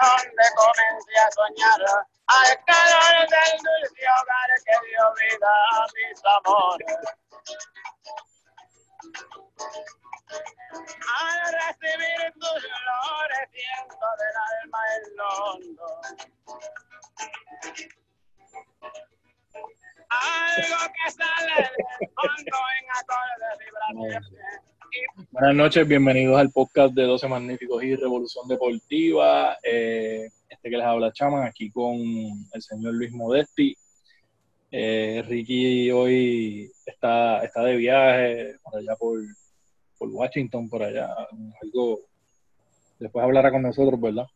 donde comencé a soñar al calor del dulce hogar que dio vida a mis amores. Al recibir tus flores siento del alma el hondo. Algo que sale del fondo en acorde vibraciones. Buenas noches, bienvenidos al podcast de 12 Magníficos y Revolución Deportiva. Eh, este que les habla Chaman, aquí con el señor Luis Modesti. Eh, Ricky hoy está, está de viaje por allá por, por Washington, por allá. Algo, después hablará con nosotros, ¿verdad?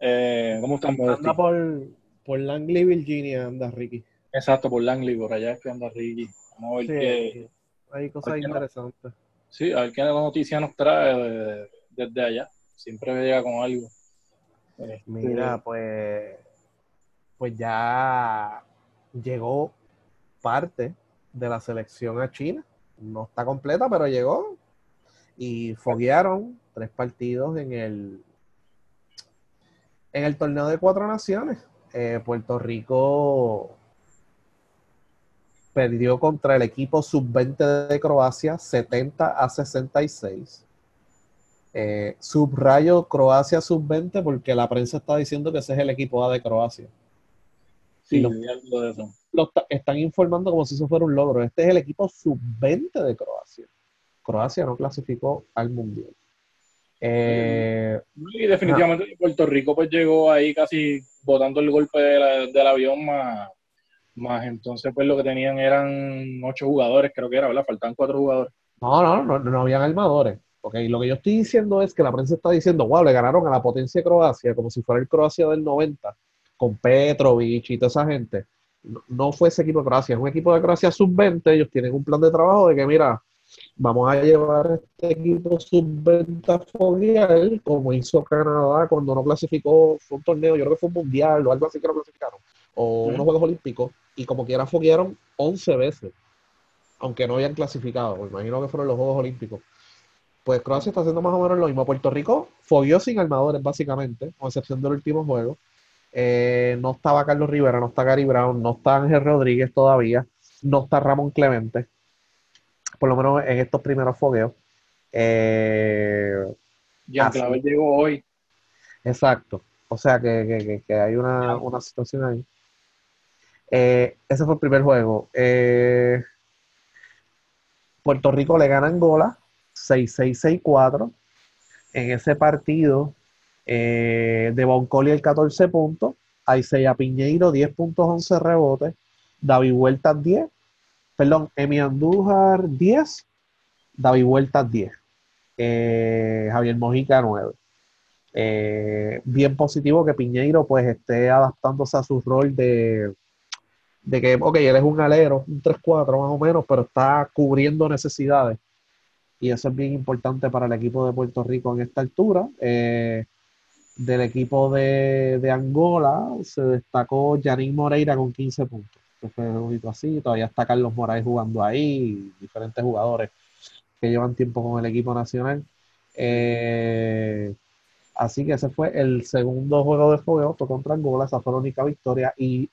Eh, ¿Cómo están, Modesti? Anda por, por Langley, Virginia, anda Ricky. Exacto, por Langley, por allá es que anda Ricky. Vamos a ver Sí, qué, hay cosas ¿por qué no? Sí, a ver qué noticia nos trae de- desde allá. Siempre me llega con algo. Este, Mira, pues, pues ya llegó parte de la selección a China. No está completa, pero llegó. Y foguearon tres partidos en el, en el torneo de cuatro naciones. Eh, Puerto Rico perdió contra el equipo sub-20 de Croacia 70 a 66. Eh, subrayo Croacia sub-20 porque la prensa está diciendo que ese es el equipo A de Croacia. sí, lo- vi algo de eso. Están informando como si eso fuera un logro. Este es el equipo sub-20 de Croacia. Croacia no clasificó al Mundial. Eh, Y definitivamente Puerto Rico pues llegó ahí casi botando el golpe de la- del avión más, más entonces pues lo que tenían eran ocho jugadores, creo que era, ¿verdad? Faltaban cuatro jugadores. no, no, no, no habían armadores. Ok, lo que yo estoy diciendo es que la prensa está diciendo, wow, le ganaron a la potencia de Croacia como si fuera el Croacia del 90, con Petrovic y toda esa gente. No, no fue ese equipo de Croacia, es un equipo de Croacia sub-20. Ellos tienen un plan de trabajo de que, mira, vamos a llevar este equipo sub-20 a foguear, como hizo Canadá cuando no clasificó, fue un torneo, yo creo que fue un mundial o algo así que no clasificaron, o unos Juegos Olímpicos, y como quiera foguearon 11 veces, aunque no hayan clasificado, me imagino que fueron los Juegos Olímpicos. Pues Croacia está haciendo más o menos lo mismo. Puerto Rico fogueó sin armadores, básicamente, con excepción del último juego. Eh, no estaba Carlos Rivera, no está Gary Brown, no está Ángel Rodríguez todavía, no está Ramón Clemente, por lo menos en estos primeros fogueos. Eh. Clavel llegó hoy. exacto. O sea que, que- que- que hay una, una situación ahí. Eh, ese fue el primer juego. Eh, Puerto Rico le gana a Angola 6-6-6-4. En ese partido, eh, de Boncoli el 14 puntos, Aiseya Piñeiro 10 puntos, 11 rebotes, David Huertas 10, perdón, Emi Andújar 10, David Huertas 10, eh, Javier Mojica 9. Eh, bien positivo que Piñeiro pues esté adaptándose a su rol de, de que, ok, él es un alero, un 3-4 más o menos, pero está cubriendo necesidades. Y eso es bien importante para el equipo de Puerto Rico en esta altura. Eh, del equipo de, de Angola se destacó Yanin Moreira con 15 puntos. Poquito así. Todavía está Carlos Moraes jugando ahí, diferentes jugadores que llevan tiempo con el equipo nacional. Eh, así que ese fue el segundo juego de fuego contra Angola. Esa fue la única victoria. Y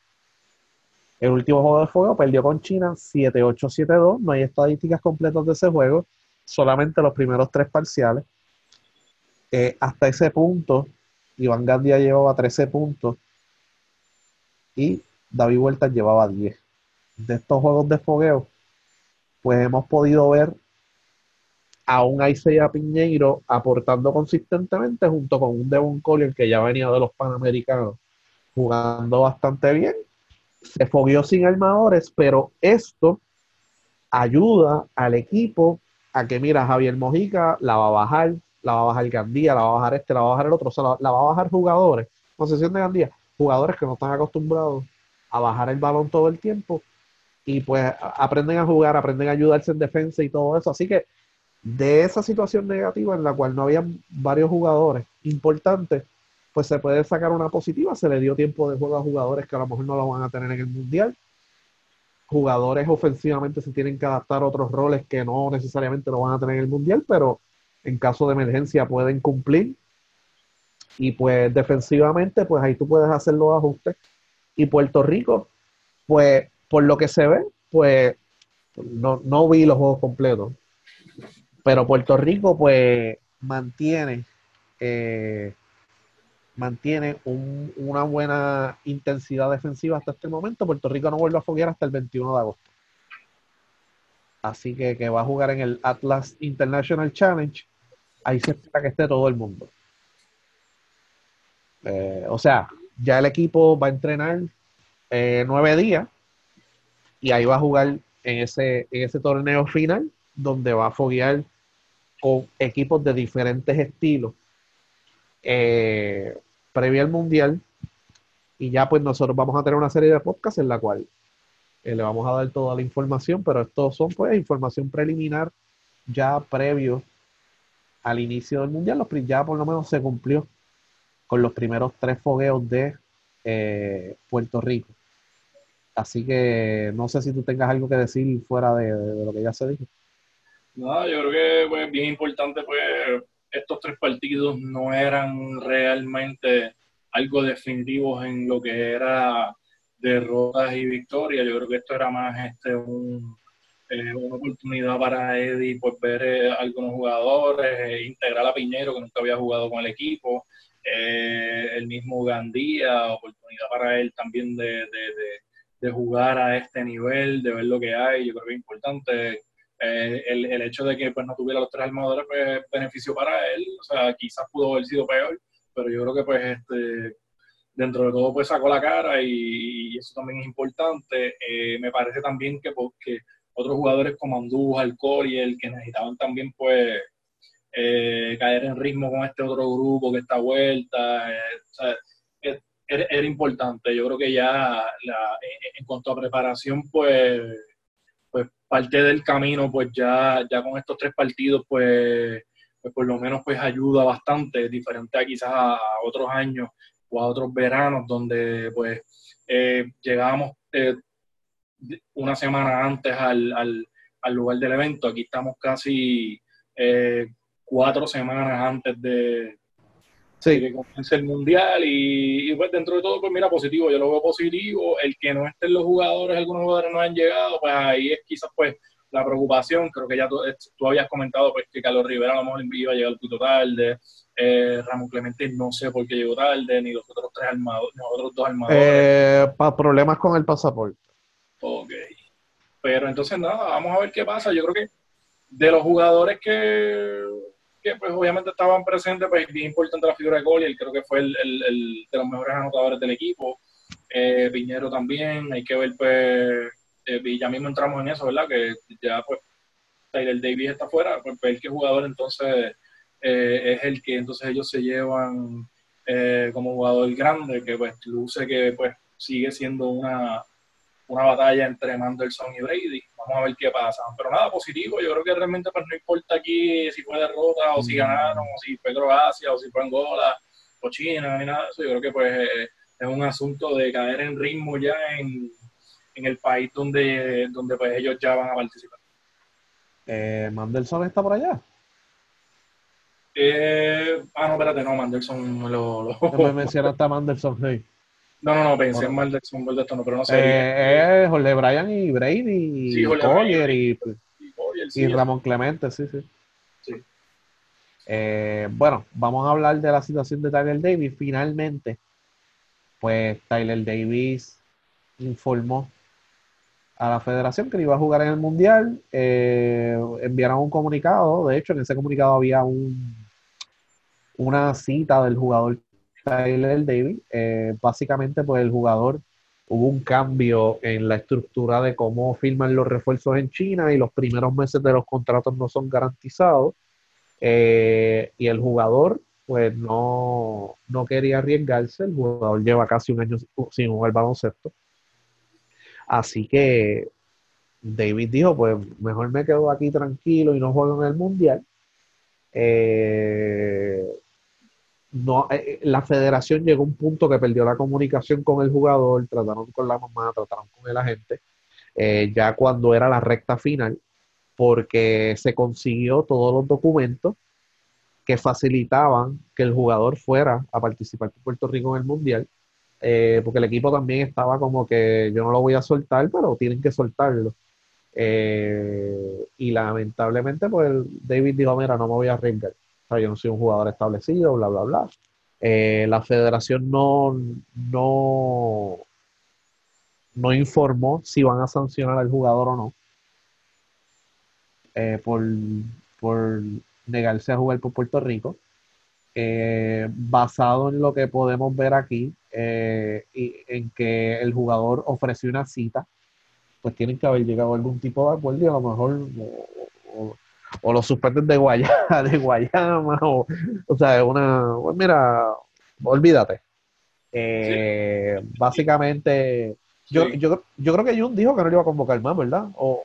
el último juego de fuego perdió con China 7-8-7-2. No hay estadísticas completas de ese juego, solamente los primeros tres parciales. Eh, hasta ese punto, Iván Gandia llevaba 13 puntos y David Huertas llevaba 10. De estos juegos de fogueo, pues hemos podido ver a un Isaiah Piñeiro aportando consistentemente junto con un Devon Collier que ya venía de los Panamericanos jugando bastante bien. Se fogueó sin armadores, pero esto ayuda al equipo a que, mira, Javier Mojica la va a bajar, la va a bajar Gandía, la va a bajar este, la va a bajar el otro, o sea, la, va a bajar jugadores, concesión de Gandía, jugadores que no están acostumbrados a bajar el balón todo el tiempo y pues aprenden a jugar, aprenden a ayudarse en defensa y todo eso. Así que de esa situación negativa en la cual no habían varios jugadores importantes, pues se puede sacar una positiva. Se le dio tiempo de juego a jugadores que a lo mejor no lo van a tener en el mundial. Jugadores ofensivamente se tienen que adaptar a otros roles que no necesariamente lo van a tener en el mundial, pero en caso de emergencia pueden cumplir. Y pues defensivamente, pues ahí tú puedes hacer los ajustes. Y Puerto Rico, pues por lo que se ve, pues no, no vi los juegos completos. Pero Puerto Rico, pues mantiene, eh, mantiene un- una buena intensidad defensiva hasta este momento. Puerto Rico no vuelve a foguear hasta el 21 de agosto. Así que, que va a jugar en el Atlas International Challenge. Ahí se espera que esté todo el mundo. Eh, o sea, ya el equipo va a entrenar eh, nueve días y ahí va a jugar en ese, en ese torneo final donde va a foguear con equipos de diferentes estilos eh, previo al mundial y ya pues nosotros vamos a tener una serie de podcasts en la cual eh, le vamos a dar toda la información, pero estos son pues información preliminar ya previo al inicio del mundial, los, ya por lo menos se cumplió con los primeros tres fogueos de eh, Puerto Rico. Así que no sé si tú tengas algo que decir fuera de, de lo que ya se dijo. No, yo creo que pues, bien importante, pues estos tres partidos no eran realmente algo definitivos en lo que era derrotas y victorias. Yo creo que esto era más este eh, una oportunidad para Eddie pues ver eh, algunos jugadores, eh, integrar a Piñero que nunca había jugado con el equipo, el mismo Gandía, oportunidad para él también de, de, de, de jugar a este nivel, de ver lo que hay. Yo creo que es importante eh, el, el, hecho de que pues no tuviera los tres armadores pues beneficio para él, o sea, quizás pudo haber sido peor, pero yo creo que pues este dentro de todo pues sacó la cara y, eso también es importante. Eh, me parece también que porque otros jugadores como Andújar, Coriel, que necesitaban también pues eh, caer en ritmo con este otro grupo que está vuelta, eh, o sea, era, era, importante. Yo creo que ya la, en cuanto a preparación pues pues parte del camino, pues ya, ya con estos tres partidos, pues, pues por lo menos pues ayuda bastante, diferente a quizás a otros años o a otros veranos donde pues eh, llegábamos eh, una semana antes al, al, al, lugar del evento. Aquí estamos casi eh, cuatro semanas antes de, sí. que comience el mundial y, y, pues dentro de todo pues mira positivo, yo lo veo positivo, el que no estén los jugadores, algunos jugadores no han llegado, pues ahí es quizás pues la preocupación, creo que ya tú, tú habías comentado pues que Carlos Rivera a lo mejor iba a llegar un poquito tarde, eh, Ramón Clemente no sé por qué llegó tarde, ni los otros tres armadores, los otros dos armadores. Eh, para problemas con el pasaporte. Ok. Pero entonces nada, vamos a ver qué pasa. Yo creo que de los jugadores que, que pues obviamente estaban presentes, pues bien importante la figura de Collier, creo que fue el, el, de los mejores anotadores del equipo. Eh, Piñero también, hay que ver pues, eh, ya mismo entramos en eso, ¿verdad? Que ya pues Tyler Davis está fuera, pues ver qué jugador entonces eh, es el que entonces ellos se llevan eh, como jugador grande, que pues luce que pues sigue siendo una, una batalla entre Mandelson y Brady. Vamos a ver qué pasa. Pero nada, positivo. Yo creo que realmente pues, no importa aquí si fue derrota o si ganaron, o si fue Croacia, o si fue Angola, o China, ni nada de eso. Yo creo que pues eh, es un asunto de caer en ritmo ya en, en el país donde, donde pues ellos ya van a participar. Eh, ¿Mandelson está por allá? Eh, ah, no, espérate, no, Mandelson lo... lo... Me mencionaste a Mandelson, sí. No, no, no, pensé en Mandelson, no, pero no sé. Eh, es Jorge Bryan y Brady, Sí, y Collier Bryan. y, Y Collier, y sí, Ramón Clemente, sí, sí. Sí. Eh, bueno, vamos a hablar de la situación de Tyler Davis. Finalmente, pues Tyler Davis informó a la federación que iba a jugar en el Mundial. Eh, enviaron un comunicado. De hecho, en ese comunicado había un, una cita del jugador Tyler Davis. Eh, básicamente, pues el jugador hubo un cambio en la estructura de cómo firman los refuerzos en China y los primeros meses de los contratos no son garantizados. Eh, y el jugador, pues no, no quería arriesgarse. El jugador lleva casi un año sin jugar baloncesto. Así que David dijo, pues mejor me quedo aquí tranquilo y no juego en el mundial. Eh, no, eh, la federación llegó a un punto que perdió la comunicación con el jugador, trataron con la mamá, trataron con el agente, eh, ya cuando era la recta final, porque se consiguió todos los documentos que facilitaban que el jugador fuera a participar por Puerto Rico en el Mundial, eh, porque el equipo también estaba como que yo no lo voy a soltar, pero tienen que soltarlo. Eh, y lamentablemente, pues David dijo, mira, no me voy a arriesgar. Sea, yo no soy un jugador establecido, bla, bla, bla. Eh, la federación no, no, no informó si van a sancionar al jugador o no eh, por, por negarse a jugar por Puerto Rico. Eh, basado en lo que podemos ver aquí, y en que el jugador ofreció una cita, pues tienen que haber llegado a algún tipo de acuerdo y a lo mejor o los suspenden de Guayama, de Guayama, o, o sea, una, pues mira, olvídate. Eh, Básicamente, yo, Sí. yo, yo creo que Jun dijo que no le iba a convocar más, ¿verdad? O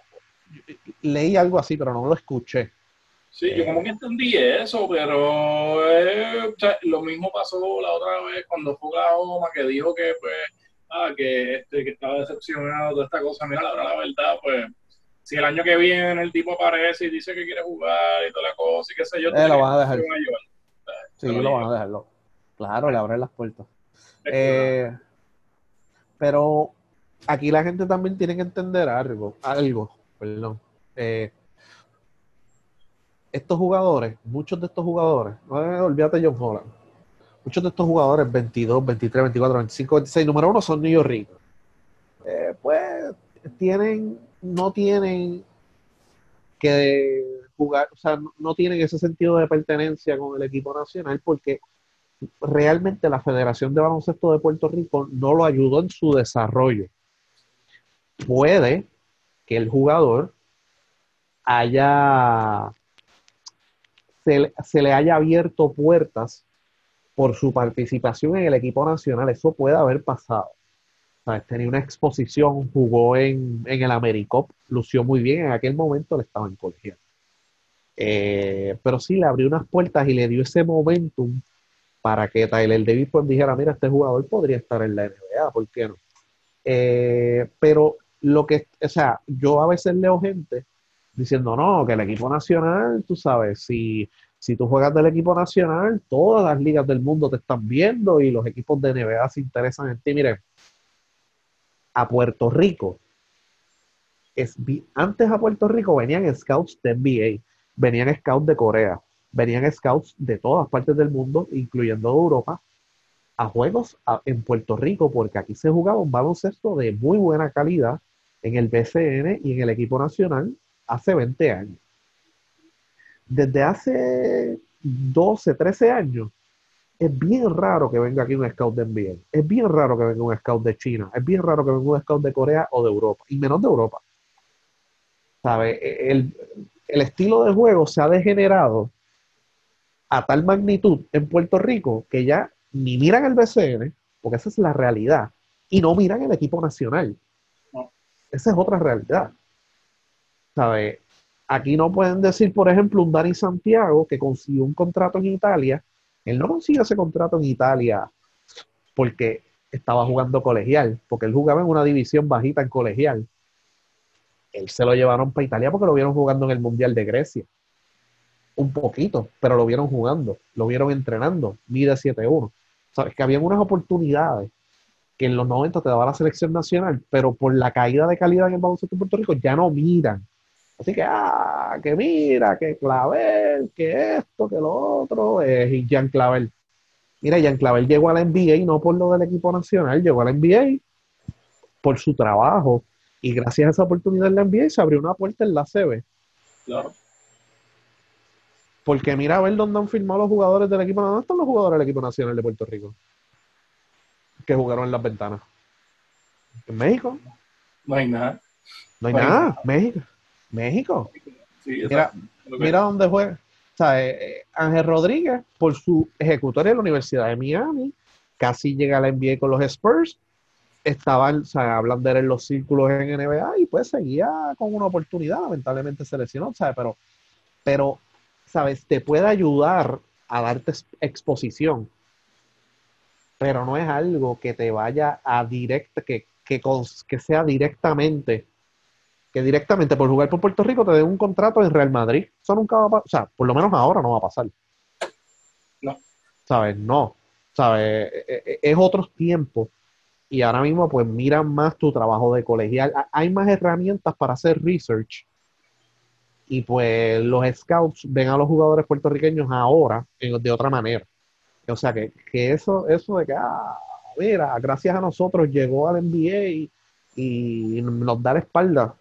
leí algo así, pero no lo escuché. Sí, yo como que entendí eso, pero eh, o sea, lo mismo pasó la otra vez cuando fue Oklahoma, que dijo que pues, ah, que, este, que estaba decepcionado de toda esta cosa. Mira, la verdad, pues, si el año que viene el tipo aparece y dice que quiere jugar y toda la cosa y qué sé yo, Eh, lo van a dejar. van a. Sí, lo van a dejarlo. Claro, le abren las puertas. Eh, pero aquí la gente también tiene que entender algo, algo, perdón. Eh, estos jugadores, muchos de estos jugadores, no eh, olvídate John Holland, muchos de estos jugadores, 22, 23, 24, 25, 26, número uno son niños ricos. Eh, pues tienen, no tienen que jugar, o sea, no- tienen ese sentido de pertenencia con el equipo nacional porque realmente la Federación de Baloncesto de Puerto Rico no lo ayudó en su desarrollo. Puede que el jugador haya se, se le haya abierto puertas por su participación en el equipo nacional. Eso puede haber pasado. Sea, tenía una exposición, jugó en, en el AmeriCop, lució muy bien. En aquel momento le estaba en. Eh, pero sí le abrió unas puertas y le dio ese momentum para que Tyler Davis pues dijera, mira, este jugador podría estar en la NBA, ¿por qué no? Eh, pero lo que, o sea, yo a veces leo gente diciendo, no, que el equipo nacional, tú sabes, si, si tú juegas del equipo nacional, todas las ligas del mundo te están viendo y los equipos de NBA se interesan en ti. Miren, a Puerto Rico, es, antes a Puerto Rico venían scouts de NBA, venían scouts de Corea, venían scouts de todas partes del mundo, incluyendo Europa, a juegos en Puerto Rico, porque aquí se jugaba un baloncesto de muy buena calidad en el BCN y en el equipo nacional hace 20 años. Desde hace 12, 13 años, es bien raro que venga aquí un scout de NBA. Es bien raro que venga un scout de China. Es bien raro que venga un scout de Corea o de Europa. Y menos de Europa. ¿Sabe? El, el estilo de juego se ha degenerado a tal magnitud en Puerto Rico que ya ni miran el BCN, porque esa es la realidad, y no miran el equipo nacional. No. Esa es otra realidad. ¿Sabe? Aquí no pueden decir, por ejemplo, un Dani Santiago que consiguió un contrato en Italia. Él no consiguió ese contrato en Italia porque estaba jugando colegial, porque él jugaba en una división bajita en colegial. Él se lo llevaron para Italia porque lo vieron jugando en el Mundial de Grecia. Un poquito, pero lo vieron jugando, lo vieron entrenando, mide 7-1. Sabes que habían unas oportunidades que en los 90 te daba la selección nacional, pero por la caída de calidad en el baloncesto de Puerto Rico ya no miran. Así que, ah, que mira, que Clavel, que esto, que lo otro, es y Jean Clavel. Mira, Jean Clavel llegó a la NBA no por lo del equipo nacional, llegó a la NBA por su trabajo. Y gracias a esa oportunidad en la NBA se abrió una puerta en la CB. Claro. Porque mira a ver dónde han firmado los jugadores del equipo. ¿Dónde están los jugadores del equipo nacional de Puerto Rico? Que jugaron en las ventanas. En México. No hay nada. No hay No hay nada. México. México. Sí, Mira, Mira dónde fue. O sea, eh, eh, Ángel Rodríguez, por su ejecutoria de la Universidad de Miami, casi llega a la NBA con los Spurs. Estaban, o sea, hablan de él en los círculos en NBA y pues seguía con una oportunidad. Lamentablemente se lesionó, ¿sabes? Pero, pero, ¿sabes? Te puede ayudar a darte ex- exposición, pero no es algo que te vaya a directa, que, que sea directamente que directamente por jugar por Puerto Rico te den un contrato en Real Madrid. Eso nunca va a pasar. O sea, por lo menos ahora no va a pasar. No. ¿Sabes? No. ¿Sabes? E- e- Es otros tiempos. Y ahora mismo, pues, miran más tu trabajo de colegial. Ha- Hay más herramientas para hacer research. Y pues los scouts ven a los jugadores puertorriqueños ahora de otra manera. O sea, que, que eso, eso de que, ah, mira, gracias a nosotros llegó al NBA y, y nos da la espalda.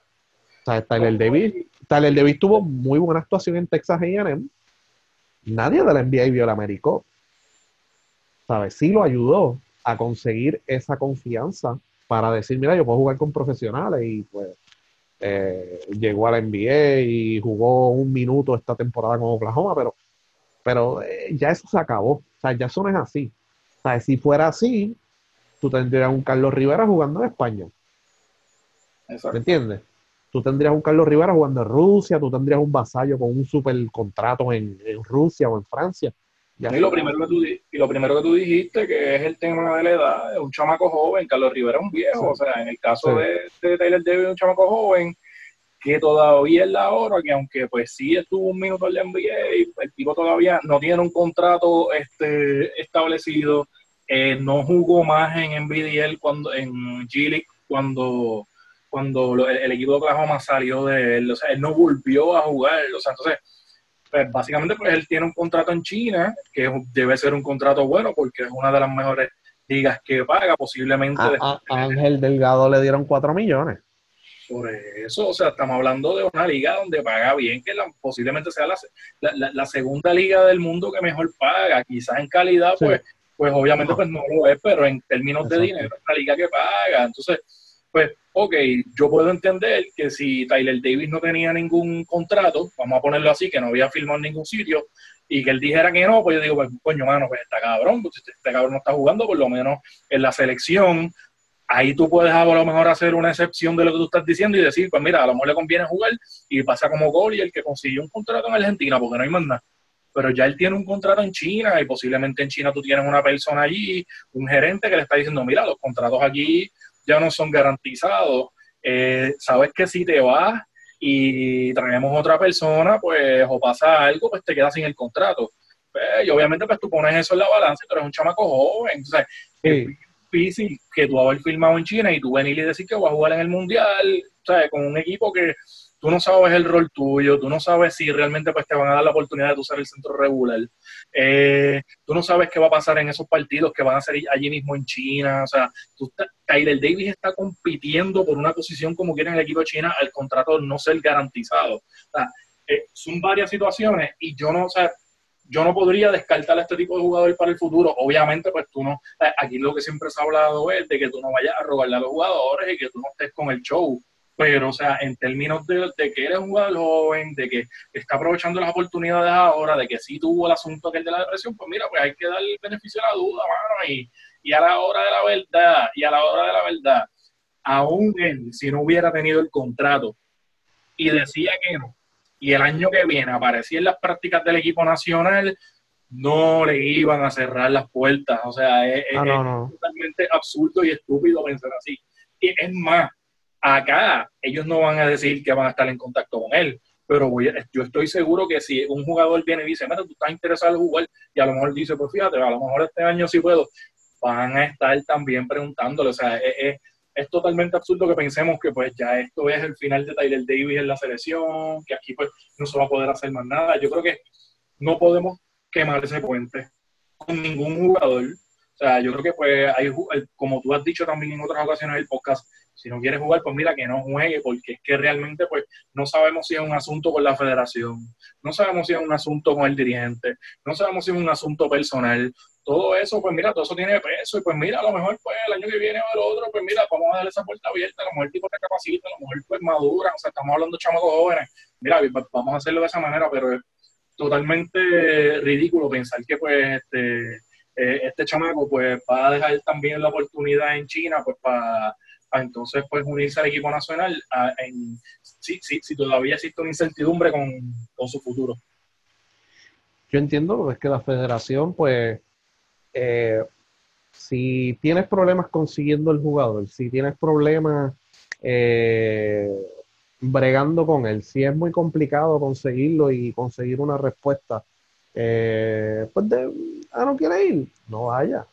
O sea, Tyler Davis, Tyler Davis tuvo muy buena actuación en Texas A&M. Nadie de la NBA vio la Americop. ¿Sabes? Sí lo ayudó a conseguir esa confianza para decir, mira, yo puedo jugar con profesionales y pues eh, llegó a la NBA y jugó un minuto esta temporada con Oklahoma, pero, pero eh, ya eso se acabó. O sea, ya eso no es así. O sea, si fuera así, tú tendrías un Carlos Rivera jugando en España. ¿Me Exacto. entiendes? Tú tendrías un Carlos Rivera jugando en Rusia, tú tendrías un vasallo con un super contrato en, en Rusia o en Francia. Ya Y lo, primero que tú, y lo primero que tú dijiste, que es el tema de la edad, es un chamaco joven, Carlos Rivera es un viejo, Sí. o sea, en el caso Sí. de, de Taylor Davis, un chamaco joven, que todavía es la hora, que aunque pues sí estuvo un minuto en la NBA, el tipo todavía no tiene un contrato este, establecido, eh, no jugó más en NBDL cuando, en G League cuando, cuando lo- el, el equipo de Oklahoma salió de él, o sea, él no volvió a jugar, o sea, entonces pues básicamente pues él tiene un contrato en China, que debe ser un contrato bueno porque es una de las mejores ligas que paga, posiblemente a, a- a Ángel Delgado le dieron 4 millones. por eso, o sea, estamos hablando de una liga donde paga bien, que la- posiblemente sea la, la- segunda liga del mundo que mejor paga, quizás en calidad, Sí. pues, pues obviamente pues no lo es, pero en términos de dinero es la liga que paga, entonces, pues, ok, yo puedo entender que si Tyler Davis no tenía ningún contrato, vamos a ponerlo así, que no había firmado en ningún sitio, y que él dijera que no, pues yo digo, pues, coño, mano, pues está cabrón, pues este, este cabrón no está jugando, por lo menos en la selección, ahí tú puedes a lo mejor hacer una excepción de lo que tú estás diciendo y decir, pues mira, a lo mejor le conviene jugar y pasa como gol y el que consiguió un contrato en Argentina, porque no hay más nada. Pero ya él tiene un contrato en China y posiblemente en China tú tienes una persona allí, un gerente que le está diciendo, mira, los contratos aquí ya no son garantizados. Eh, Sabes que si te vas y traemos otra persona, pues o pasa algo, pues te quedas sin el contrato. Pues, y obviamente pues tú pones eso en la balanza, pero eres un chamaco joven. Entonces, Sí. difícil que tú haber filmado en China y tú venir y decir que vas a jugar en el Mundial, ¿sabes? Con un equipo que tú no sabes el rol tuyo, tú no sabes si realmente pues te van a dar la oportunidad de ser el centro regular, Eh, tú no sabes qué va a pasar en esos partidos que van a ser allí mismo en China, o sea, tú está- Davis está compitiendo por una posición como quiere en el equipo de China al contrato no ser garantizado. O sea, eh, son varias situaciones y yo no, o yo no podría descartar a este tipo de jugador para el futuro. Obviamente, pues tú no, eh, aquí lo que siempre se ha hablado es de que tú no vayas a robarle a los jugadores y que tú no estés con el show. Pero, o sea, en términos de, de que eres un jugador joven, de que está aprovechando las oportunidades ahora, de que sí tuvo el asunto aquel de la depresión, pues mira, pues hay que darle el beneficio de la duda, mano, y, y a la hora de la verdad, y a la hora de la verdad, aún él, si no hubiera tenido el contrato y decía que no, y el año que viene aparecía en las prácticas del equipo nacional, no le iban a cerrar las puertas. O sea, es, Ah, es- no, no. es totalmente absurdo y estúpido pensar así. Y es más, acá ellos no van a decir que van a estar en contacto con él, pero voy a- yo estoy seguro que si un jugador viene y dice, mira, tú estás interesado en jugar, y a lo mejor dice, pues fíjate, a lo mejor este año sí puedo, van a estar también preguntándole. O sea, es, es- es totalmente absurdo que pensemos que pues ya esto es el final de Tyler Davis en la selección, que aquí pues no se va a poder hacer más nada. Yo creo que no podemos quemar ese puente con ningún jugador. O sea, yo creo que pues hay, como tú has dicho también en otras ocasiones del podcast, si no quieres jugar, pues mira que no juegue, porque es que realmente pues no sabemos si es un asunto con la federación, no sabemos si es un asunto con el dirigente, no sabemos si es un asunto personal. Todo eso, pues mira, todo eso tiene peso y pues mira, a lo mejor pues el año que viene o el otro, pues mira, vamos a darle esa puerta abierta, a lo mejor el tipo te capacita, a lo mejor pues madura, o sea, estamos hablando de chamacos jóvenes, mira, vamos a hacerlo de esa manera, pero es totalmente ridículo pensar que pues este, eh, este chamaco pues va a dejar también la oportunidad en China pues para entonces pues unirse al equipo nacional a- en, si, si, si todavía existe una incertidumbre con, con su futuro. Yo entiendo es que la federación, pues, eh, si tienes problemas consiguiendo el jugador, si tienes problemas eh, bregando con él, si es muy complicado conseguirlo y conseguir una respuesta eh, pues de, ah, no quiere ir, no vaya,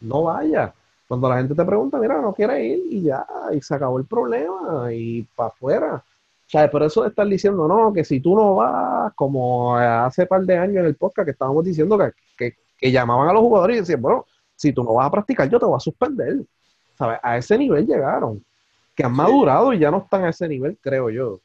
no vaya. Cuando la gente te pregunta, mira, no quiere ir y ya, y se acabó el problema y para afuera. O sea, por eso están diciendo, no, que si tú no vas, como hace par de años en el podcast que estábamos diciendo que, que, que llamaban a los jugadores y decían, bueno, si tú no vas a practicar, yo te voy a suspender. ¿Sabes? A ese nivel llegaron, que han madurado y ya no están a ese nivel, creo yo.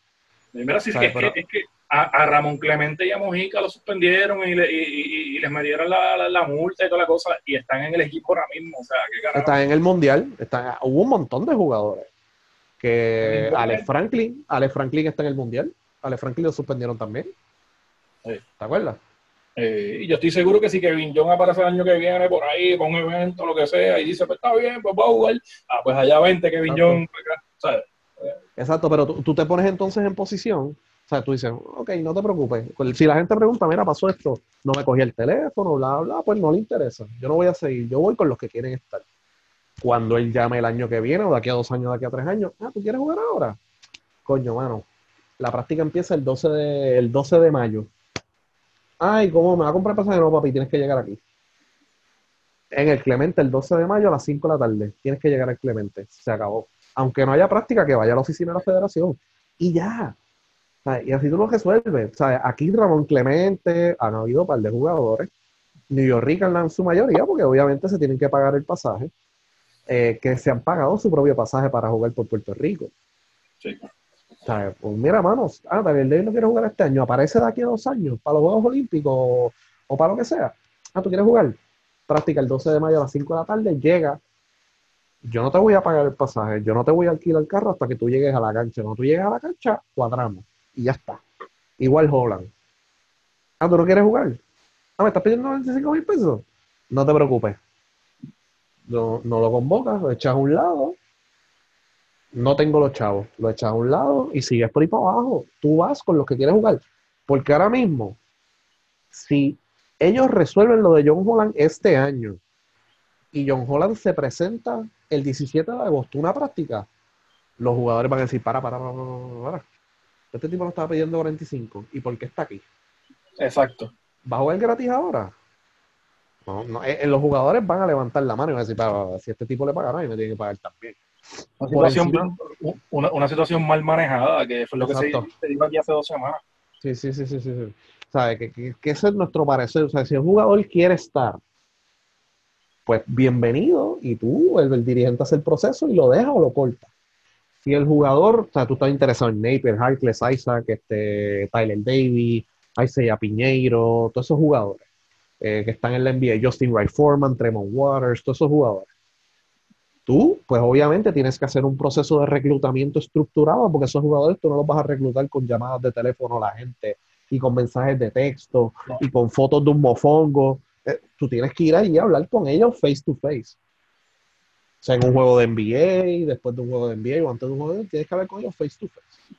Mira, si es, que, es, que, a, Ramón Clemente y a Mojica lo suspendieron y, le, y, les metieron la, la, multa y toda la cosa y están en el equipo ahora mismo. O sea, ¿qué Están en el Mundial, están, hubo un montón de jugadores. Que Alex Franklin, Alex Franklin está en el Mundial, Alex Franklin lo suspendieron también. ¿Te acuerdas? Eh, y yo estoy seguro que si Kevin John aparece el año que viene por ahí, con un evento, lo que sea, y dice, pues está bien, pues va a jugar, ah, pues allá vente Kevin John. ¿sabes? Exacto, pero tú, te pones entonces en posición, o sea, tú dices, ok, no te preocupes. Si la gente pregunta, mira, pasó esto, no me cogí el teléfono, bla, bla, pues no le interesa. Yo no voy a seguir, yo voy con los que quieren estar. Cuando él llame el año que viene, o de aquí a dos años, de aquí a tres años, ah, ¿tú quieres jugar ahora? Coño, mano, la práctica empieza el 12 de, el 12 de mayo Ay, ¿cómo me va a comprar pasaje? No, papi, tienes que llegar aquí. En el Clemente, el 12 de mayo a las 5 de la tarde. Tienes que llegar al Clemente. Se acabó. Aunque no haya práctica, que vaya a la oficina de la federación. Y ya. Y así tú lo resuelves. sea, Aquí Ramón Clemente, han habido un par de jugadores. New York en su mayoría, porque obviamente se tienen que pagar el pasaje. Eh, que se han pagado su propio pasaje para jugar por Puerto Rico. Sí. Pues mira, manos, ah, David Davis no quiere jugar este año, aparece de aquí a dos años para los Juegos Olímpicos o, para lo que sea. Ah, tú quieres jugar. Práctica el 12 de mayo a las 5 de la tarde, llega. Yo no te voy a pagar el pasaje, yo no te voy a alquilar el carro hasta que tú llegues a la cancha. Cuando tú llegues a la cancha, cuadramos y ya está. Igual Holland. Ah, tú no quieres jugar. Ah, me estás pidiendo 25 mil pesos. No te preocupes. No, no lo convocas, lo echas a un lado no tengo los chavos, lo echas a un lado y sigues por ahí para abajo. Tú vas con los que quieres jugar. Porque ahora mismo, si ellos resuelven lo de John Holland este año y John Holland se presenta el 17 de agosto, una práctica, los jugadores van a decir, para, para, para, para, Este tipo no estaba pidiendo 45. ¿Y por qué está aquí? Exacto. ¿Va a jugar gratis ahora? No, no, eh, los jugadores van a levantar la mano y van a decir, para, si este tipo le pagaron, y me tiene que pagar también. Una situación, una, situación, mal manejada, que fue lo que se, dijo aquí hace dos semanas. Sí, sí, sí, sí, sí. ¿Sabe? Que, que, que, ese es nuestro parecer. O sea, si el jugador quiere estar, pues bienvenido, y tú, el, dirigente, hace el proceso y lo deja o lo corta. Si el jugador, o sea, tú estás interesado en Napier, Harkless, Isaac, este, Tyler Davis, Isaiah Piñeiro, todos esos jugadores eh, que están en la NBA, Justin Wright Foreman, Tremont Waters, todos esos jugadores Tú, pues obviamente tienes que hacer un proceso de reclutamiento estructurado porque esos jugadores tú no los vas a reclutar con llamadas de teléfono a la gente y con mensajes de texto y con fotos de un mofongo. Eh, tú tienes que ir ahí y hablar con ellos face to face. Sea, en un juego de NBA, después de un juego de NBA o antes de un juego de NBA, tienes que hablar con ellos face to face.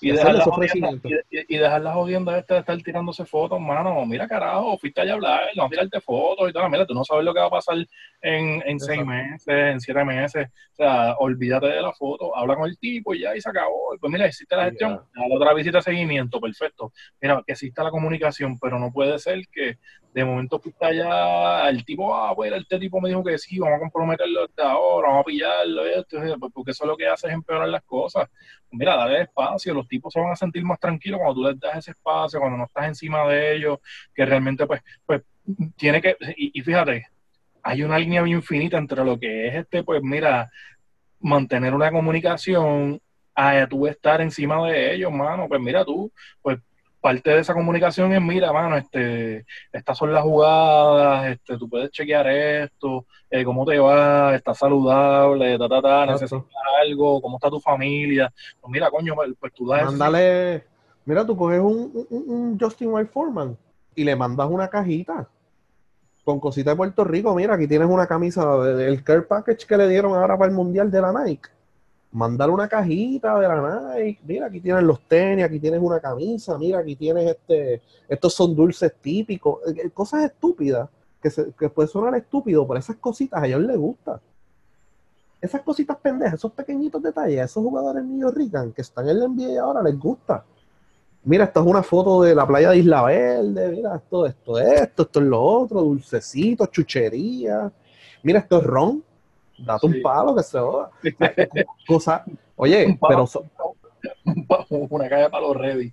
Y dejar, las jodiendas, y, dejar las jodiendas de estar tirándose fotos, mano. Mira, carajo, fuiste allá a hablar, no a tirarte fotos y tal. Mira, tú no sabes lo que va a pasar en, en seis meses, en siete meses. O sea, olvídate de la foto, habla con el tipo y ya, y se acabó. Pues mira, existe la gestión, la otra visita de seguimiento, perfecto. Mira, que exista la comunicación, pero no puede ser que de momento fuiste allá, el tipo, ah, pues este tipo me dijo que sí, vamos a comprometerlo desde ahora, vamos a pillarlo, esto, pues, porque eso lo que hace es empeorar las cosas. Mira, dale espacio, los tipos se van a sentir más tranquilos cuando tú les das ese espacio, cuando no estás encima de ellos, que realmente pues, pues tiene que, y, fíjate, hay una línea bien infinita entre lo que es este, pues mira, mantener una comunicación a tú estar encima de ellos, mano, pues mira tú, pues parte de esa comunicación es, mira, mano, este, estas son las jugadas, este, tú puedes chequear esto, eh, cómo te va, estás saludable, ta, ta, ta, necesitas algo, cómo está tu familia. Pues mira, coño, pues, pues tú das... Mándale, mira, tú coges un, un, Justin White Foreman y le mandas una cajita con cositas de Puerto Rico. Mira, aquí tienes una camisa del care package que le dieron ahora para el Mundial de la Nike mandar una cajita de la Nike, mira, aquí tienes los tenis, aquí tienes una camisa, mira, aquí tienes este, estos son dulces típicos, eh, eh, cosas estúpidas, que, se, que puede sonar estúpido, pero esas cositas a ellos les gustan. Esas cositas pendejas, esos pequeñitos detalles, esos jugadores New Rican que están en la NBA ahora les gusta. mira, esto es una foto de la playa de Isla Verde, mira, esto, esto, esto, esto es lo otro, dulcecitos, chuchería. Mira, esto es ron, date un palo que se joda. Cosa, oye, pero so- Una calle para los ready.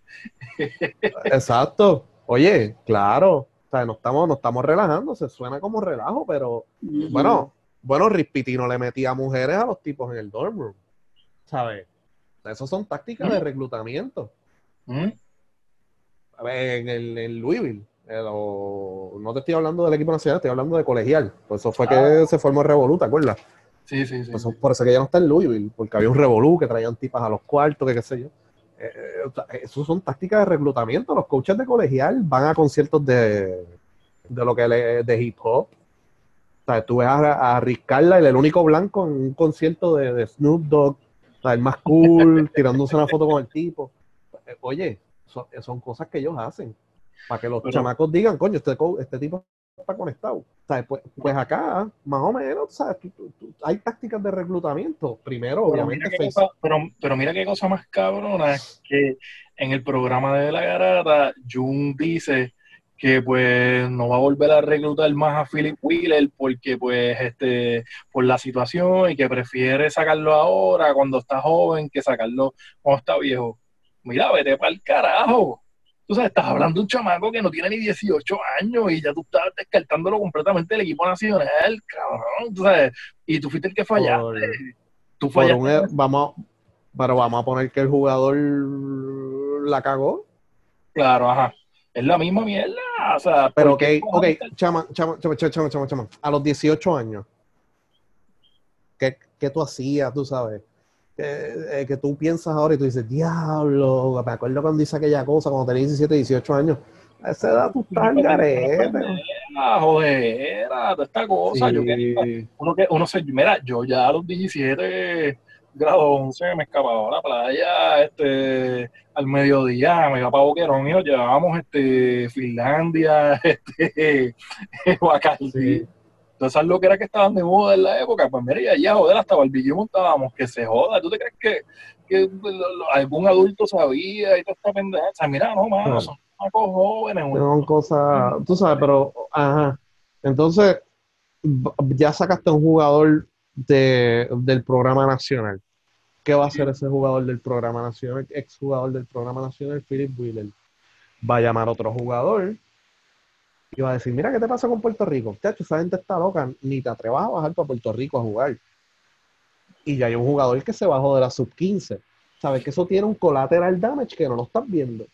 exacto. Oye, claro, o sea, no estamos, no estamos relajando, se suena como relajo, pero bueno, bueno, Rispitino le metía mujeres a los tipos en el dorm room, ¿sabes? Esas son tácticas de reclutamiento. ¿Mm? A ver, en el en Louisville. Eh, no te estoy hablando del equipo nacional, estoy hablando de colegial. Por eso fue que Ah. se formó el Revolú, ¿te acuerdas? Sí, sí, sí. Por eso, por eso que ya no está en Louisville, porque había un Revolú que traían tipas a los cuartos, que qué sé yo. Eh, eh, eso son tácticas de reclutamiento. Los coaches de colegial van a conciertos de, de lo que le, de hip hop. O sea, tú ves a, a Rick Carlisle, el único blanco en un concierto de, de Snoop Dogg, o sea, el más cool, tirándose una foto con el tipo. Eh, Oye, son, son cosas que ellos hacen. Para que los Pero- chamacos digan, coño, este, este tipo está conectado. Sea, pues, pues acá, más o menos, ¿sabes? Tú- tú- tú- hay tácticas de reclutamiento. Primero, Pero obviamente, mira, cosa, pero, pero mira qué cosa más cabrona que en el programa de la garata, Jun dice que pues no va a volver a reclutar más a Philip Wheeler porque pues este por la situación y que prefiere sacarlo ahora cuando está joven que sacarlo cuando está viejo. Mira, vete para el carajo. Tú sabes, estás hablando de un chamaco que no tiene ni 18 años y ya tú estás descartándolo completamente del equipo nacional, cabrón. Tú sabes, y tú fuiste el que fallaste. Por- Tú por fallaste. un er- vamos, pero vamos a poner que el jugador la cagó. Claro, ajá. Es la misma mierda. O sea, Pero ¿por ok, ok, chama, chama, chama, chama, chama, chama. A los 18 años, ¿qué, qué tú hacías, tú sabes? Que, eh, que tú piensas ahora y tú dices, diablo, me acuerdo cuando hice aquella cosa cuando tenía 17, 18 años. A esa edad tú estás al garete. Ah, jodera, toda esta cosa. Yo quería, uno, que, uno se, mira, yo ya a los 17 grado 11 me escapaba a la playa, este, al mediodía, me iba para Boquerón y nos llevábamos, este, Finlandia, este, Bacardi. Sí. Todas esas loqueras que estaban de moda en la época, pues mira, y allá, joder, hasta Barbillo montábamos, que se joda. ¿Tú te crees que, algún adulto sabía y toda esta pendeja? O sea, mira, no, mano, No. son chamacos jóvenes. Son cosas, tú sabes, pero, ajá. Entonces, ya sacaste un jugador de, del programa nacional. ¿Qué va a hacer ese jugador del programa nacional, ex jugador del programa nacional, Philip Wheeler? Va a llamar a otro jugador y va a decir, mira, ¿qué te pasa con Puerto Rico? Chacho, esa gente está loca, ni te atrevas a bajar para Puerto Rico a jugar. Y ya hay un jugador que se bajó de la sub-15. Sabes que eso tiene un collateral damage que no lo estás viendo.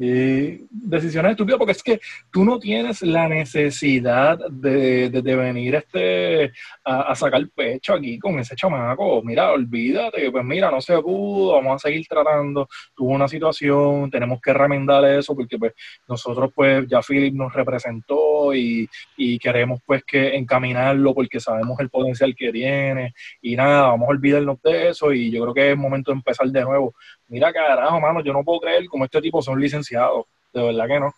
Y decisiones estúpidas, porque es que tú no tienes la necesidad de, de, venir este, a, a sacar pecho aquí con ese chamaco. Mira, olvídate, pues mira, no se pudo, vamos a seguir tratando. Tuvo una situación, tenemos que remendar eso, porque pues nosotros, pues ya Philip nos representó y, y queremos pues que encaminarlo porque sabemos el potencial que tiene. Y nada, vamos a olvidarnos de eso y yo creo que es momento de empezar de nuevo. Mira, carajo, mano, yo no puedo creer como este tipo son licenciados. De verdad que no.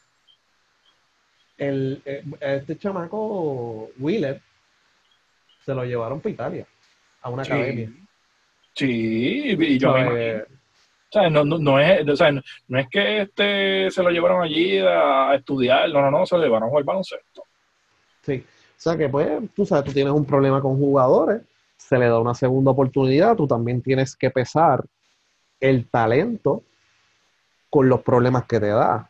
el, eh, este chamaco Wheeler se lo llevaron para Italia a una academia. Sí, y yo me ¿Sabes? imagino. O sea, no, no, no es, o sea, no, no es que este se lo llevaron allí a estudiar, no, no, no, se lo llevaron a jugar baloncesto. Sí. O sea que, pues, tú sabes, tú tienes un problema con jugadores, se le da una segunda oportunidad, tú también tienes que pesar el talento con los problemas que te da,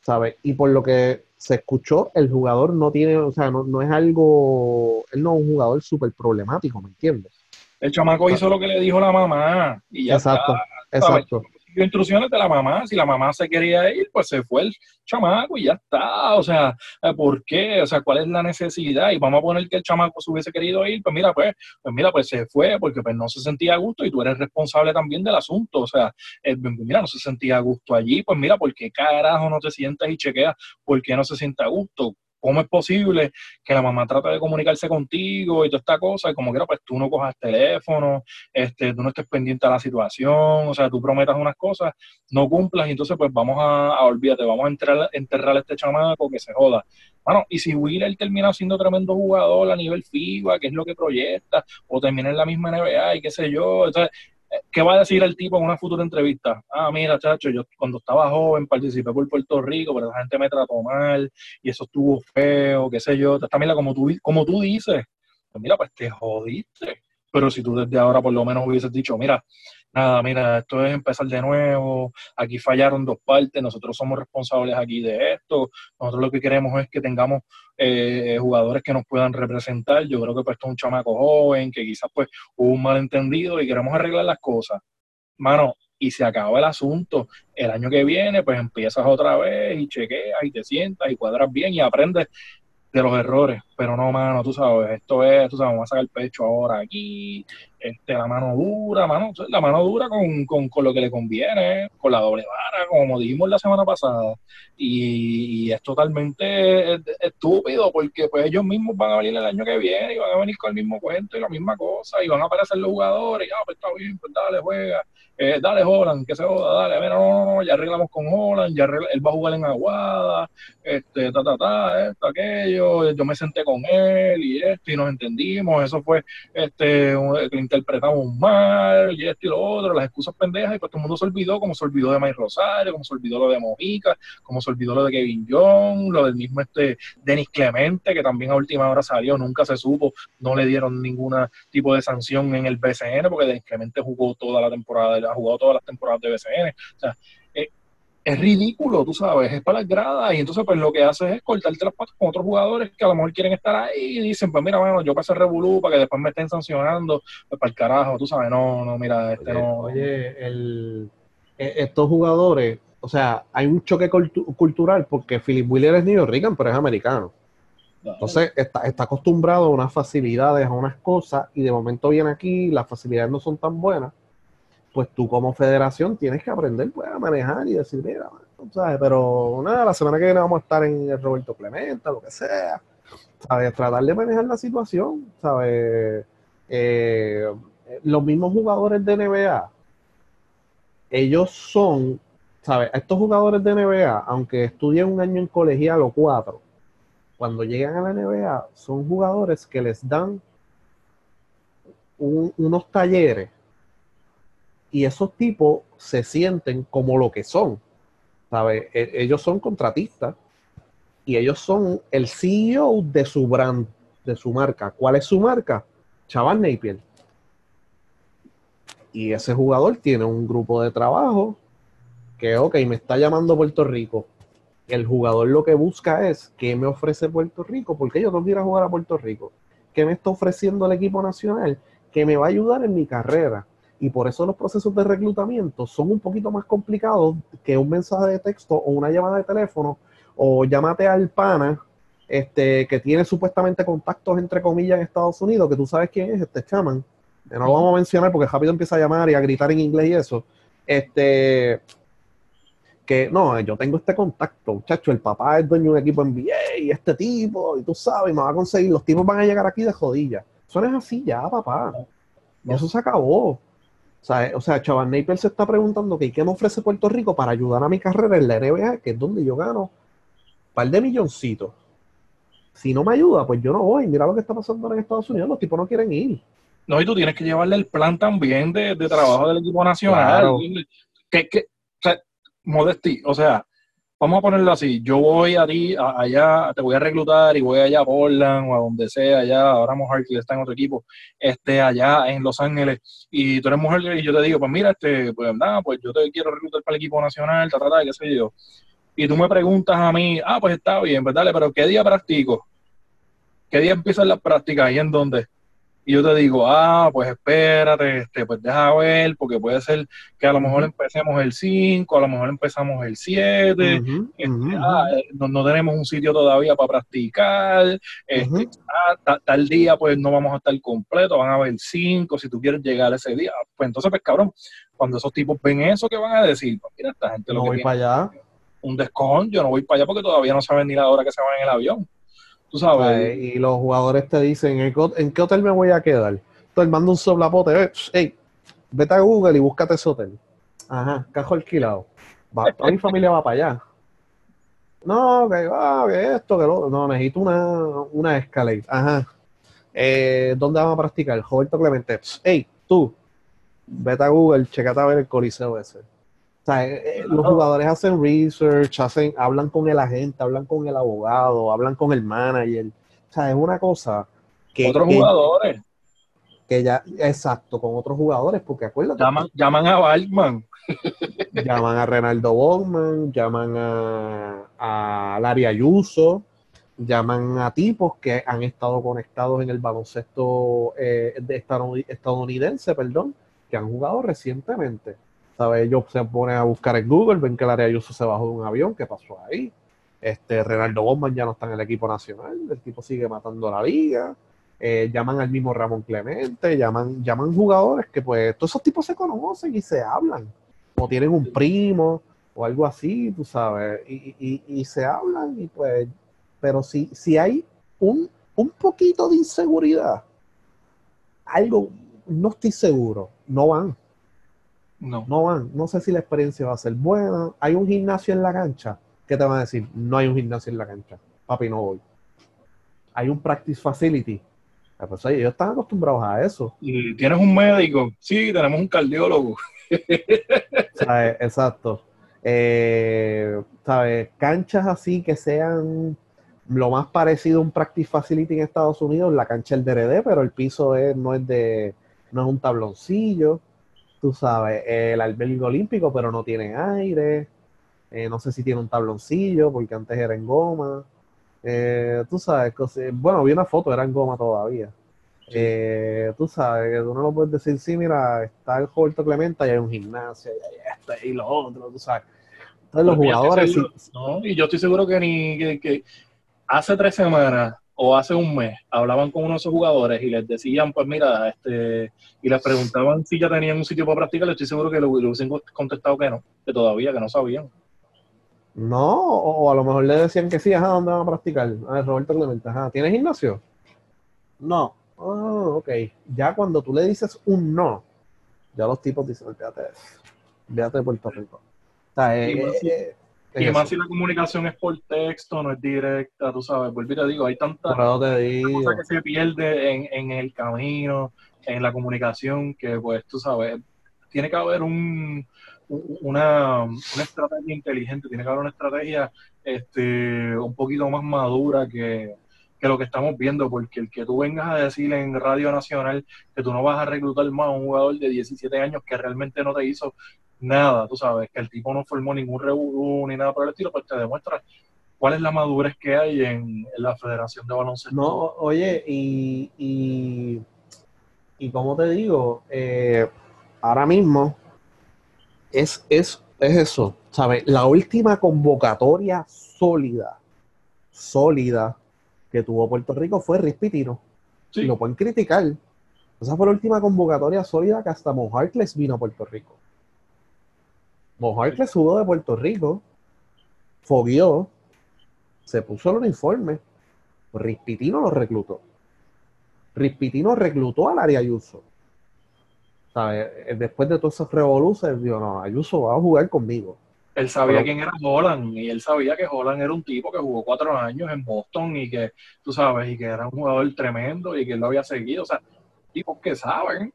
¿sabes? Y por lo que se escuchó, el jugador no tiene, o sea, no, no es algo, él no es un jugador súper problemático, ¿me entiendes? El chamaco hizo lo que le dijo la mamá y ya Exacto, está. exacto. Instrucciones de la mamá. Si la mamá se quería ir, pues se fue el chamaco y ya está. O sea, eh, ¿por qué? O sea, ¿cuál es la necesidad? Y vamos a poner que el chamaco se hubiese querido ir, pues mira, pues, pues mira, pues se fue porque pues no se sentía a gusto y tú eres responsable también del asunto. O sea, eh, mira, no se sentía a gusto allí, pues mira, ¿por qué carajo no te sientas y chequeas por qué no se siente a gusto? ¿Cómo es posible que la mamá trate de comunicarse contigo y toda esta cosa? Y como quiera, pues tú no cojas teléfono, este, tú no estés pendiente a la situación, o sea, tú prometas unas cosas, no cumplas, y entonces pues vamos a, a olvídate, vamos a entrar, enterrar a este chamaco que se joda. Bueno, y si Wheeler termina siendo tremendo jugador a nivel FIBA, que es lo que proyecta, o termina en la misma NBA y qué sé yo, entonces ¿qué va a decir el tipo en una futura entrevista? Ah, mira, chacho, yo cuando estaba joven participé por Puerto Rico, pero la gente me trató mal y eso estuvo feo, qué sé yo. También como tú, como tú dices, pues mira, pues te jodiste. Pero si tú desde ahora por lo menos hubieses dicho, mira, nada, mira, esto es empezar de nuevo, aquí fallaron dos partes, nosotros somos responsables aquí de esto, nosotros lo que queremos es que tengamos eh, jugadores que nos puedan representar, yo creo que pues esto es un chamaco joven, que quizás pues hubo un malentendido y queremos arreglar las cosas. Mano, y se acaba el asunto. El año que viene, pues empiezas otra vez y chequeas y te sientas y cuadras bien y aprendes de los errores, pero no, mano, tú sabes, esto es, tú sabes, vamos a sacar el pecho ahora aquí, este, la mano dura, mano, la mano dura con, con, con lo que le conviene, con la doble vara, como dijimos la semana pasada, y, es totalmente estúpido, porque pues ellos mismos van a venir el año que viene y van a venir con el mismo cuento y la misma cosa, y van a aparecer los jugadores, y ah, pues está bien, pues dale, juega, eh, dale Holland, que se joda, dale, mira, no, no, no, ya arreglamos con Holland, ya él va a jugar en Aguada, este, ta, ta, ta, esto, aquello, yo me senté con él y esto, y nos entendimos, eso fue, este, que interpretamos mal, y esto y lo otro, las excusas pendejas, y pues todo el mundo se olvidó, como se olvidó de Mike Rosario, como se olvidó lo de Mojica, como se olvidó lo de Kevin Young, lo del mismo este Denis Clemente, que también a última hora salió, nunca se supo, no le dieron ningún tipo de sanción en el BCN, porque Denis Clemente jugó toda la temporada ha jugado todas las temporadas de BCN. O sea, es ridículo, tú sabes, es para las gradas y entonces pues lo que hace es cortarte las patas con otros jugadores que a lo mejor quieren estar ahí y dicen, pues mira, bueno, yo pasé revolú para que después me estén sancionando, pues para el carajo, tú sabes, no, no, mira, este no... Oye, el, e, estos jugadores, o sea, hay un choque cultural porque Philip Wheeler es New Rican, pero es americano. Entonces está, está acostumbrado a unas facilidades, a unas cosas, y de momento viene aquí, las facilidades no son tan buenas pues tú como federación tienes que aprender pues, a manejar y decir, mira, ¿sabes? pero nada, la semana que viene vamos a estar en Roberto Clemente, lo que sea, ¿sabes? Tratar de manejar la situación, ¿sabes? Eh, los mismos jugadores de NBA, ellos son, ¿sabes? Estos jugadores de NBA, aunque estudien un año en colegial o cuatro, cuando llegan a la NBA, son jugadores que les dan unos talleres y esos tipos se sienten como lo que son. ¿sabes? E, ellos son contratistas y ellos son el CEO de su brand, de su marca. ¿Cuál es su marca? Chaval Napier. Y ese jugador tiene un grupo de trabajo que, ok, me está llamando Puerto Rico. El jugador lo que busca es qué me ofrece Puerto Rico, porque yo no quiero jugar a Puerto Rico. ¿Qué me está ofreciendo el equipo nacional? Que me va a ayudar en mi carrera y por eso los procesos de reclutamiento son un poquito más complicados que un mensaje de texto o una llamada de teléfono o llámate al pana este, que tiene supuestamente contactos entre comillas en Estados Unidos, que tú sabes quién es, este chaman. No lo vamos a mencionar porque rápido empieza a llamar y a gritar en inglés y eso. Este, que no, yo tengo este contacto, muchacho, el papá es dueño de un equipo NBA y este tipo, y tú sabes, me va a conseguir, los tipos van a llegar aquí de jodilla. Eso no es así ya, papá. Y eso se acabó. O sea, o sea, Chaval Napier se está preguntando que qué me ofrece Puerto Rico para ayudar a mi carrera en la NBA, que es donde yo gano un par de milloncitos. Si no me ayuda, pues yo no voy. Mira lo que está pasando en Estados Unidos, los tipos no quieren ir. No, y tú tienes que llevarle el plan también de, trabajo del equipo nacional. Que, que, o sea, modesti, o sea, vamos a ponerlo así, yo voy a ti, allá, te voy a reclutar y voy allá a Portland o a donde sea, allá, ahora que está en otro equipo, este, allá en Los Ángeles, y tú eres mujer y yo te digo, pues mira, este, pues nada, pues yo te quiero reclutar para el equipo nacional, ta, ta, ta, qué sé yo. Y tú me preguntas a mí, ah, pues está bien, pues dale, pero ¿qué día practico? ¿Qué día empiezan las prácticas y en dónde? Y yo te digo, ah, pues espérate, este, pues deja ver, porque puede ser que a lo mejor empecemos el 5, a lo mejor empezamos el 7, este, ah, eh, no, tenemos un sitio todavía para practicar, este, ah, tal día pues no vamos a estar completo, van a haber 5, si tú quieres llegar ese día, pues entonces pues cabrón, cuando esos tipos ven eso, ¿qué van a decir? Pues mira, esta gente no lo que voy para allá. Un descon, yo no voy para allá porque todavía no saben ni la hora que se van en el avión. Sabes. y los jugadores te dicen, ¿en qué hotel me voy a quedar? Entonces mando un soplapote, hey, vete a Google y búscate ese hotel. Ajá, cajo alquilado. Va, toda mi familia va para allá. No, que, ah, que esto, que lo No, necesito una, una escalade. Ajá. Eh, ¿Dónde vamos a practicar? Roberto Clemente. Hey, tú. Vete a Google, checate a ver el coliseo ese. O sea, eh, eh, los jugadores hacen research, hacen, hablan con el agente, hablan con el abogado, hablan con el manager. O sea, es una cosa que... Otros que- jugadores. que ya, exacto, con otros jugadores, porque acuérdate, Llaman, llaman a Balkman. llaman a Renaldo Bogman, llaman a, a Larry Ayuso, llaman a tipos que han estado conectados en el baloncesto eh, de estadounid- estadounidense, perdón, que han jugado recientemente. ¿Sabes? Ellos se ponen a buscar en Google, ven que Larry Ayuso se bajó de un avión, ¿qué pasó ahí? Este, Renaldo Bogman ya no está en el equipo nacional, el tipo sigue matando la liga. Eh, llaman al mismo Ramón Clemente, llaman, llaman jugadores que pues todos esos tipos se conocen y se hablan, o tienen un primo o algo así, tú sabes, y, y- y se hablan y pues, pero si, si hay un, un poquito de inseguridad, algo, no estoy seguro, no van, No. no van, no sé si la experiencia va a ser buena, hay un gimnasio en la cancha, ¿qué te van a decir? No hay un gimnasio en la cancha, papi, no voy. Hay un practice facility, Ah, pues, ellos están acostumbrados a eso. Y tienes un médico. Sí, tenemos un cardiólogo. ¿sabes? Exacto. Eh, ¿sabes? Canchas así que sean lo más parecido a un practice facility en Estados Unidos, la cancha el DRD, pero el piso es, no es de, no es un tabloncillo, tú sabes, el albergue olímpico, pero no tiene aire, eh, no sé si tiene un tabloncillo, porque antes era en goma, Eh, tú sabes, cosas- bueno, vi una foto, era en goma todavía. Eh, tú sabes, que tú no lo puedes decir, sí, mira, está el Roberto Clemente y hay un gimnasio y hay esto y lo otro, tú sabes. Entonces los estoy jugadores, sí, seguro- no, y yo estoy seguro que ni que, que hace tres semanas o hace un mes hablaban con uno de esos jugadores y les decían, pues mira, este, y les preguntaban si ya tenían un sitio para practicar, estoy seguro que le, le hubiesen contestado que no, que todavía, que no sabían. no, o, a lo mejor le decían que sí, ajá, ¿dónde van a practicar? Ah, Roberto Clemente, ajá, ¿tienes gimnasio? No, ah, ok. Ya cuando tú le dices un no, ya los tipos dicen, olvídate de eso, olvídate de Puerto Rico. O sea, eh, eh, es Y más eso. si la comunicación es por texto, no es directa, tú sabes, vuelvo y te digo, hay tanta cosa que se pierde en, en el camino, en la comunicación, que pues tú sabes, tiene que haber un, un- una, una estrategia inteligente, tiene que haber una estrategia este, un poquito más madura que, que lo que estamos viendo, porque el que tú vengas a decir en Radio Nacional que tú no vas a reclutar más a un jugador de 17 años que realmente no te hizo nada, tú sabes, que el tipo no formó ningún revolú ni nada por el estilo, pues te demuestra cuál es la madurez que hay en, en la Federación de Baloncesto. No, oye, y, y, y como te digo, eh, ahora mismo es, es, es eso, ¿sabes? La última convocatoria sólida, sólida que tuvo Puerto Rico fue Riz Pitino. Sí. Lo pueden criticar. Esa fue la última convocatoria sólida que hasta Mo Harkless vino a Puerto Rico. Mo Harkless jugó de Puerto Rico, fogueó, se puso el uniforme. Rispitino lo reclutó. Rispitino reclutó al área Ayuso. ¿Sabes? Eh, Después de todos esos revoluciones, dijo, no, Ayuso va a jugar conmigo. Él sabía Pero- quién era Holland y él sabía que Holland era un tipo que jugó cuatro años en Boston y que, tú sabes, y que era un jugador tremendo y que él lo había seguido. O sea, tipos que saben.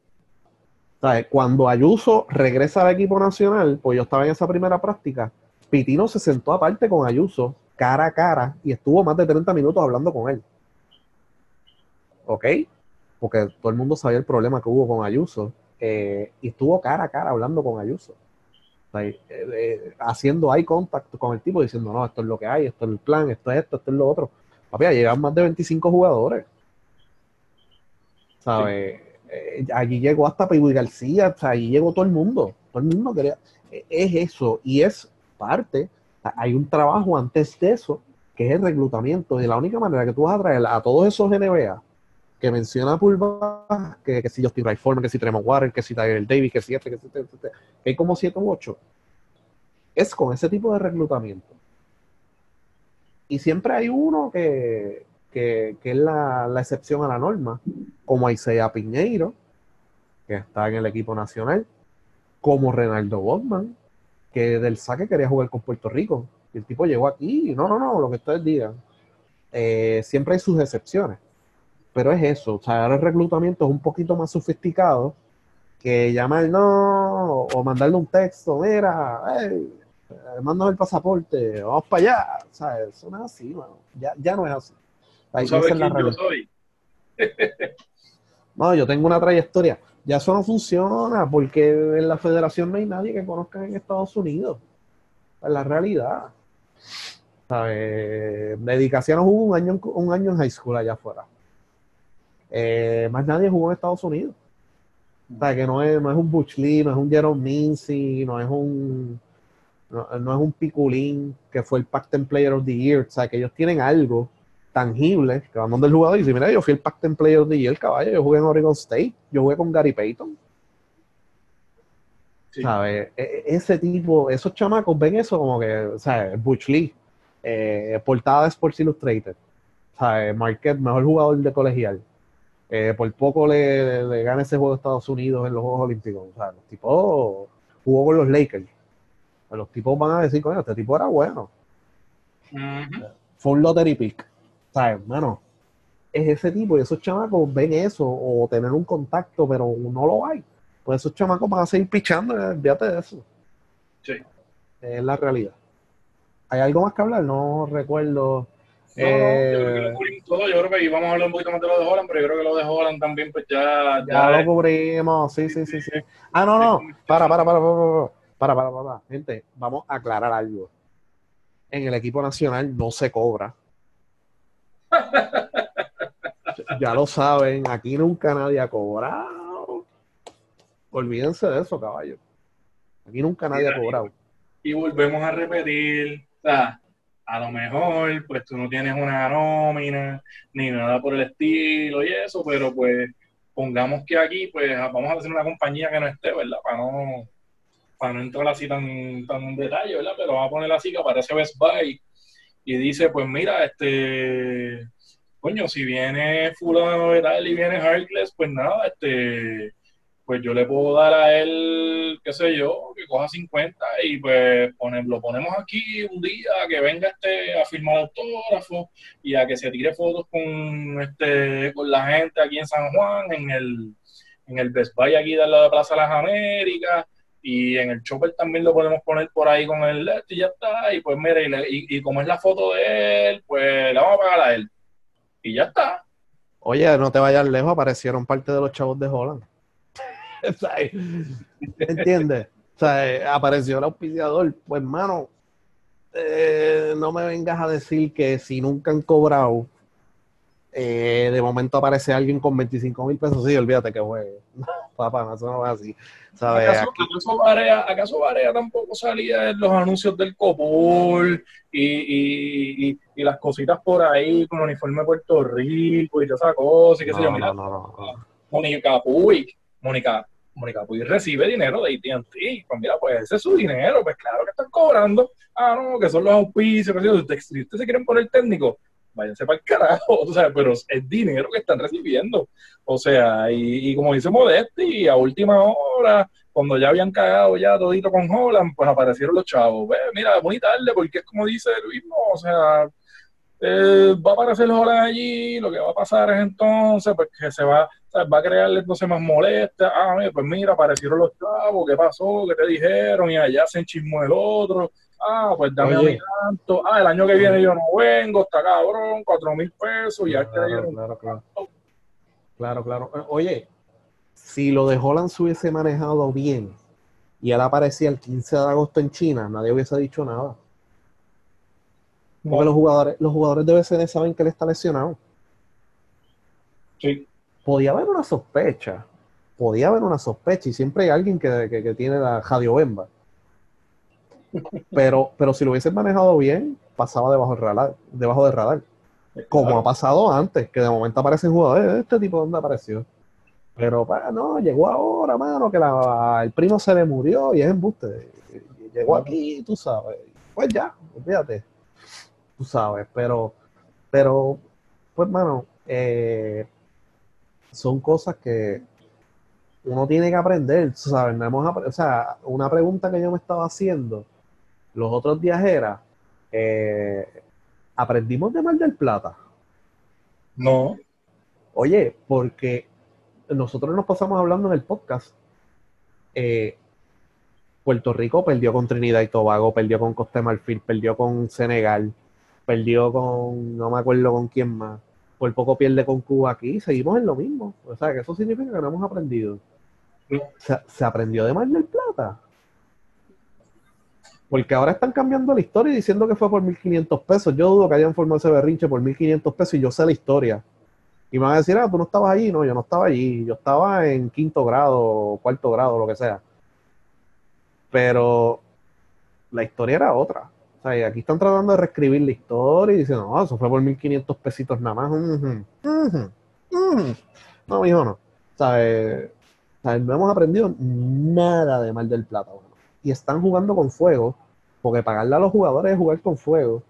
¿Sabes? Cuando Ayuso regresa al equipo nacional, pues yo estaba en esa primera práctica, Pitino se sentó aparte con Ayuso, cara a cara, y estuvo más de 30 minutos hablando con él. ¿Ok? Porque todo el mundo sabía el problema que hubo con Ayuso. eh, y estuvo cara a cara hablando con Ayuso. Eh, eh, haciendo eye contact con el tipo, diciendo, no, esto es lo que hay, esto es el plan, esto es esto, esto es lo otro. Papi, llegan más de 25 jugadores. ¿Sabes? Eh, allí llegó hasta Pibu García, o sea, allí llegó todo el mundo. Todo el mundo quería. eh, Es eso, y es parte. Hay un trabajo antes de eso, que es el reclutamiento. Y la única manera que tú vas a traer a todos esos NBA que menciona Pulva, que, que si Justin Foreman, que si Tremont Water, que si Tyler Davis, que si este, que si este, este, que hay como 7 u 8, es con ese tipo de reclutamiento. Y siempre hay uno que, que, que es la, la excepción a la norma, como Isaiah Piñeiro, que está en el equipo nacional, como Renaldo Botman, que del saque quería jugar con Puerto Rico. Y el tipo llegó aquí, no, no, no, lo que ustedes digan. Eh, siempre hay sus excepciones. Pero es eso, o sea, ahora el reclutamiento es un poquito más sofisticado que llamar no, o mandarle un texto, mira, hey, eh, mándame el pasaporte, vamos para allá. O sea, eso no es así. Ya, ya no es así. No, yo tengo una trayectoria. Ya eso no funciona porque en la federación no hay nadie que conozca en Estados Unidos. Es la realidad. ¿Sabes? Dedicación jugó un año, en- un año en high school allá afuera. Eh, más nadie jugó en Estados Unidos. O sea, que no es, no es un Butch Lee, no es un Jerome Mincy, no es un no, no es un Piculín que fue el Pac-10 Player of the Year. O sea, que ellos tienen algo tangible que van donde el jugador y dice, mira, yo fui el Pac-10 Player the Year, caballo, yo jugué en Oregon State, yo jugué con Gary Payton. Sí. ¿Sabes? E- e- Ese tipo, esos chamacos ven eso como que, ¿sabes? Butch Lee, eh, portada de Sports Illustrated, ¿sabes? Marquette, mejor jugador de colegial. Eh, por poco le, le gana ese juego de Estados Unidos en los Juegos Olímpicos. O sea, los tipos jugó con los Lakers. Los tipos van a decir, coño, este tipo era bueno. Fue un lottery pick. ¿sabes, hermano? Es ese tipo y esos chamacos ven eso o tener un contacto, pero no lo hay. Pues esos chamacos van a seguir pichando, olvídate de eso. Sí. Es la realidad. ¿Hay algo más que hablar? No recuerdo. No, eh, yo creo que lo eh, cubrimos todo. Yo creo que íbamos a hablar un poquito más de lo de Holland, pero yo creo que lo de Holland también, pues ya. Ya, ya lo cubrimos, sí, sí, sí, sí. Ah, no, no. Para, para, para, para, para, para, para, para. Gente, vamos a aclarar algo. En el equipo nacional no se cobra ya lo saben, aquí nunca nadie ha cobrado. Olvídense de eso, caballo. Aquí nunca nadie ha cobrado. y volvemos a repetir, o sea, a lo mejor, pues tú no tienes una nómina, ni nada por el estilo y eso, pero pues pongamos que aquí, pues vamos a hacer una compañía que no esté, ¿verdad? Para no, para no entrar así tan, tan en detalle, ¿verdad? Pero vamos a poner así que aparece Best Buy y dice, pues mira, este, coño, si viene fulano de tal y viene Harkless, pues nada, este, pues yo le puedo dar a él, qué sé yo, que coja 50 y pues pone- lo ponemos aquí un día, que venga este a firmar autógrafo y a que se tire fotos con este con la gente aquí en San Juan, en el, en el Best Buy aquí de la Plaza de las Américas, y en el Chopper también lo podemos poner por ahí con el LED y ya está, y pues mira, y, le- y- y como es la foto de él, pues la vamos a pagar a él. Y ya está. Oye, no te vayas lejos, aparecieron parte de los chavos de Holland. ¿Entiendes? O sea, apareció el auspiciador. Pues, hermano, eh, no me vengas a decir que si nunca han cobrado, eh, de momento aparece alguien con 25 mil pesos. Sí, olvídate que juegue. No, papá, no, eso no va así. ¿Sabes? ¿Acaso, acaso Barea, acaso Barea tampoco salía en los anuncios del Copol y, y, y, y las cositas por ahí con el uniforme de Puerto Rico y toda esa cosa y qué sé yo? no, Mira, no, no, no. Mónica Puig, Mónica, Mónica Puig recibe dinero de AT&T. Pues mira, pues ese es su dinero, pues claro que están cobrando. Ah, no, que son los auspicios, que si ustedes se quieren poner técnico, váyanse para el carajo, o sea, pero es dinero que están recibiendo. O sea, y, como dice Modesti, a última hora, cuando ya habían cagado ya todito con Holland, pues aparecieron los chavos. Mira, muy tarde, porque es como dice Luis, no, o sea, eh, va a aparecer Holland allí, lo que va a pasar es entonces, pues que se va, va a crearle entonces más molestia. Ah, pues mira, aparecieron los chavos, ¿qué pasó? ¿Qué te dijeron? Y allá se enchismó el otro. Ah, pues dame a Oye. mí tanto. Ah, el año que viene yo no vengo, está cabrón, cuatro mil pesos, y Claro, claro, claro. Claro, claro. Eh, Oye, si lo de Holland se hubiese manejado bien y él aparecía el 15 de agosto en China, nadie hubiese dicho nada. Porque los jugadores, los jugadores de BCN saben que él está lesionado. Sí. Podía haber una sospecha. Podía haber una sospecha y siempre hay alguien que, que- que tiene la radio bemba. Pero, pero si lo hubiesen manejado bien, pasaba debajo del radar, debajo del radar. Como Claro. ha pasado antes, que de momento aparecen jugadores, "Eh, este tipo dónde apareció. Pero pa, no, llegó ahora, mano, que la- el primo se le murió y es embuste. Llegó aquí, tú sabes. Pues ya, olvídate. Tú sabes, pero, pero, pues, mano, eh, son cosas que uno tiene que aprender, ¿sabes? No hemos o sea, una pregunta que yo me estaba haciendo los otros días era, eh, ¿aprendimos de Mar del Plata? No, Oye, porque nosotros nos pasamos hablando en el podcast eh, Puerto Rico perdió con Trinidad y Tobago, perdió con Costa de Marfil, perdió con Senegal, perdió con, no me acuerdo con quién más. Por poco pierde con Cuba aquí, seguimos en lo mismo. O sea, que eso significa que no hemos aprendido. Se, se aprendió de Mar del Plata. Porque ahora están cambiando la historia y diciendo que fue por 1.500 pesos. Yo dudo que hayan formado ese berrinche por 1.500 pesos y yo sé la historia. Y me van a decir, ah, tú no estabas allí. No, yo no estaba allí. Yo estaba en quinto grado, cuarto grado, lo que sea. Pero la historia era otra. O sea, y aquí están tratando de reescribir la historia y diciendo, no, eso fue por 1.500 pesitos nada más. Ujú, ujú, ujú. No, mijo, no. ¿Sabes? ¿Sabes? No hemos aprendido nada de Mar del Plata. Y están jugando con fuego, porque pagarle a los jugadores es jugar con fuego.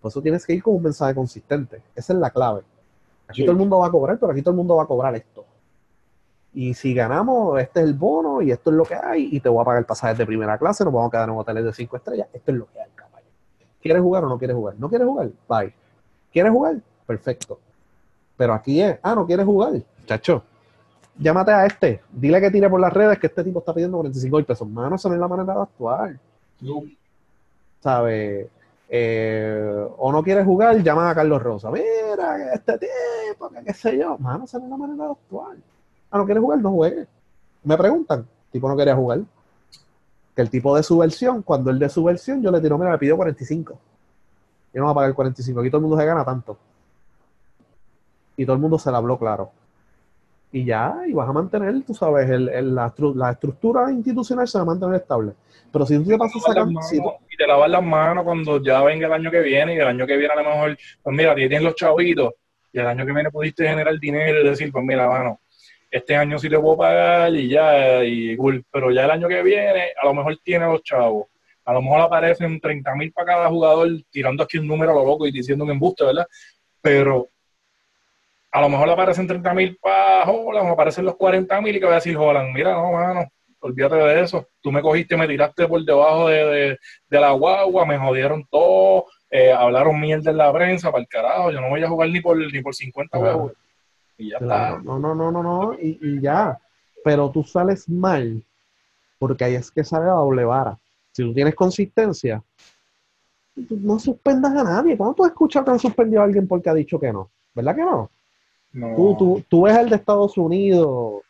Por eso tienes que ir con un mensaje consistente. Esa es la clave. Aquí Sí. todo el mundo va a cobrar, pero aquí todo el mundo va a cobrar esto. Y si ganamos, este es el bono y esto es lo que hay, y te voy a pagar pasajes de primera clase, nos vamos a quedar en hoteles de cinco estrellas, esto es lo que hay, caballo. ¿Quieres jugar o no quieres jugar? ¿No quieres jugar? Bye. ¿Quieres jugar? Perfecto. Pero aquí es, ah, no quieres jugar, chacho. Llámate a este, dile que tire por las redes que este tipo está pidiendo 45 mil pesos. Mano, esa no es la manera de actuar. ¿sabes? Eh, o no quieres jugar, llaman a Carlos Rosa. Mira, este tipo, que qué sé yo. Mano, esa no es la manera de actuar. Ah, no quieres jugar, no juegues. Me preguntan, el tipo no quería jugar. Que el tipo de su versión, cuando él de su versión, yo le tiro, mira, me pidió 45. Yo no voy a pagar 45. Aquí todo el mundo se gana tanto. Y todo el mundo se la habló claro. Y ya, y vas a mantener, tú sabes, el- el- la, la estructura institucional se va a mantener estable. Pero si tú te pasas sacando, si tú- y te lavas las manos cuando ya venga el año que viene y el año que viene a lo mejor, pues mira, tienes los chavitos y el año que viene pudiste generar dinero y decir, pues mira, mano, este año sí te puedo pagar y ya, y cool. pero ya el año que viene a lo mejor tiene los chavos. A lo mejor aparecen 30 mil para cada jugador tirando aquí un número a lo loco y diciendo un embuste, ¿verdad? Pero a lo mejor aparecen 30 mil para Holland, o aparecen los 40 mil y que va a decir Holland, mira, no, mano, olvídate de eso. Tú me cogiste, me tiraste por debajo de, de- de la guagua, me jodieron todo, eh, hablaron mierda en la prensa, para el carajo, yo no voy a jugar ni por, ni por 50 Claro. huevos. Y ya Claro, está. no, no, no, no, no, y, y ya. Pero tú sales mal, porque ahí es que sale la doble vara. Si tú tienes consistencia, tú no suspendas a nadie. ¿Cuándo tú has escuchado que han suspendido a alguien porque ha dicho que no? ¿Verdad que no? No. Tú, tú, tú ves al de Estados Unidos,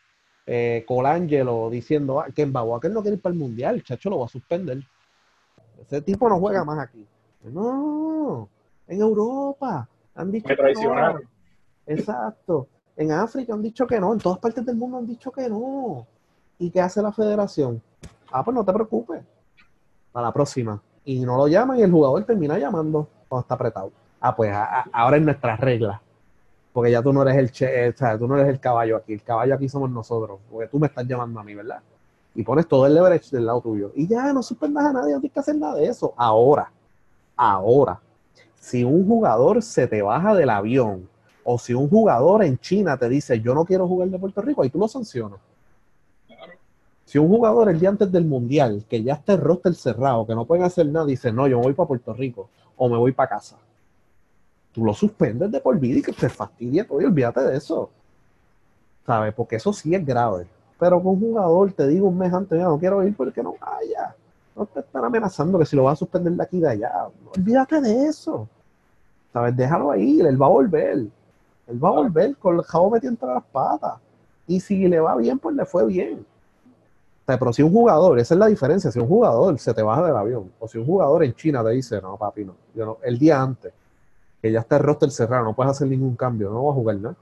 eh, Colangelo, diciendo ah, que que él no quiere ir para el Mundial, chacho, lo va a suspender. Ese tipo no juega más aquí. No, en Europa han dicho Me que no. Exacto. En África han dicho que no, en todas partes del mundo han dicho que no. ¿Y qué hace la federación? Ah, pues no te preocupes. A la próxima. Y no lo llaman y el jugador termina llamando cuando está apretado. Ah, pues a- a- ahora es nuestra regla. Porque ya tú no eres el che- eh, o sea, tú no eres el caballo aquí. El caballo aquí somos nosotros. Porque tú me estás llamando a mí, ¿verdad? Y pones todo el leverage del lado tuyo. Y ya no suspendas a nadie, no tienes que hacer nada de eso. Ahora, ahora, si un jugador se te baja del avión o si un jugador en China te dice yo no quiero jugar de Puerto Rico, ahí tú lo sancionas. Si un jugador el día antes del mundial, que ya está el roster cerrado, que no pueden hacer nada, dice no, yo me voy para Puerto Rico o me voy para casa, tú lo suspendes de por vida y que te fastidie todo y olvídate de eso. ¿Sabes? Porque eso sí es grave. Pero con un jugador te digo un mes antes, ya no quiero ir porque no vaya. No te están amenazando que si lo vas a suspender de aquí y de allá. Olvídate de eso. ¿Sabes? Déjalo ahí, él va a volver. Él va a volver con el jabo metido entre las patas. Y si le va bien, pues le fue bien. Pero si un jugador, esa es la diferencia, si un jugador se te baja del avión, o si un jugador en China te dice, no, papi, no, yo no, el día antes, que ya está el roster cerrado, no puedes hacer ningún cambio, no vas a jugar nada.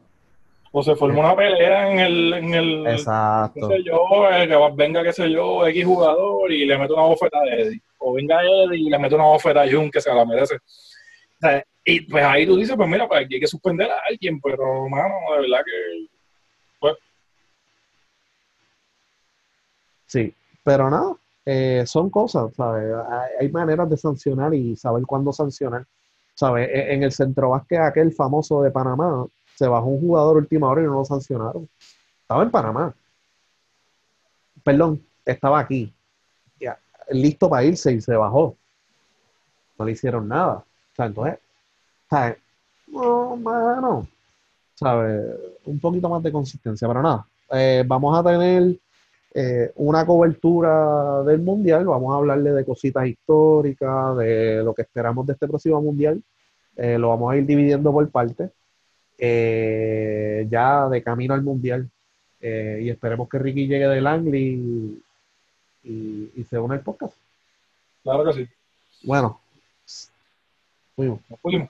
O se formó una pelea en el, en el qué Exacto. sé yo, eh, que venga, qué sé yo, X jugador y le mete una bofeta a Eddie. O venga Eddie y le mete una bofeta a Jun que se la merece. O sea, y pues ahí tú dices, pues mira, pues aquí hay que suspender a alguien, pero mano, de verdad que Sí, pero nada, eh, son cosas, ¿sabes? Hay, hay maneras de sancionar y saber cuándo sancionar. ¿Sabes? E- En el centro básquet aquel famoso de Panamá, se bajó un jugador última hora y no lo sancionaron. Estaba en Panamá. Perdón, estaba aquí. Ya, listo para irse y se bajó. No le hicieron nada. Entonces. No, mano. ¿Sabes? Un poquito más de consistencia, pero nada. Eh, vamos a tener eh, una cobertura del mundial. Vamos a hablarle de cositas históricas, de lo que esperamos de este próximo mundial. Eh, lo vamos a ir dividiendo por partes. eh, ya de camino al mundial. Eh, y esperemos que Ricky llegue del Angli y, y, y se una al podcast. Claro que sí. Bueno, fuimos. Nos fuimos.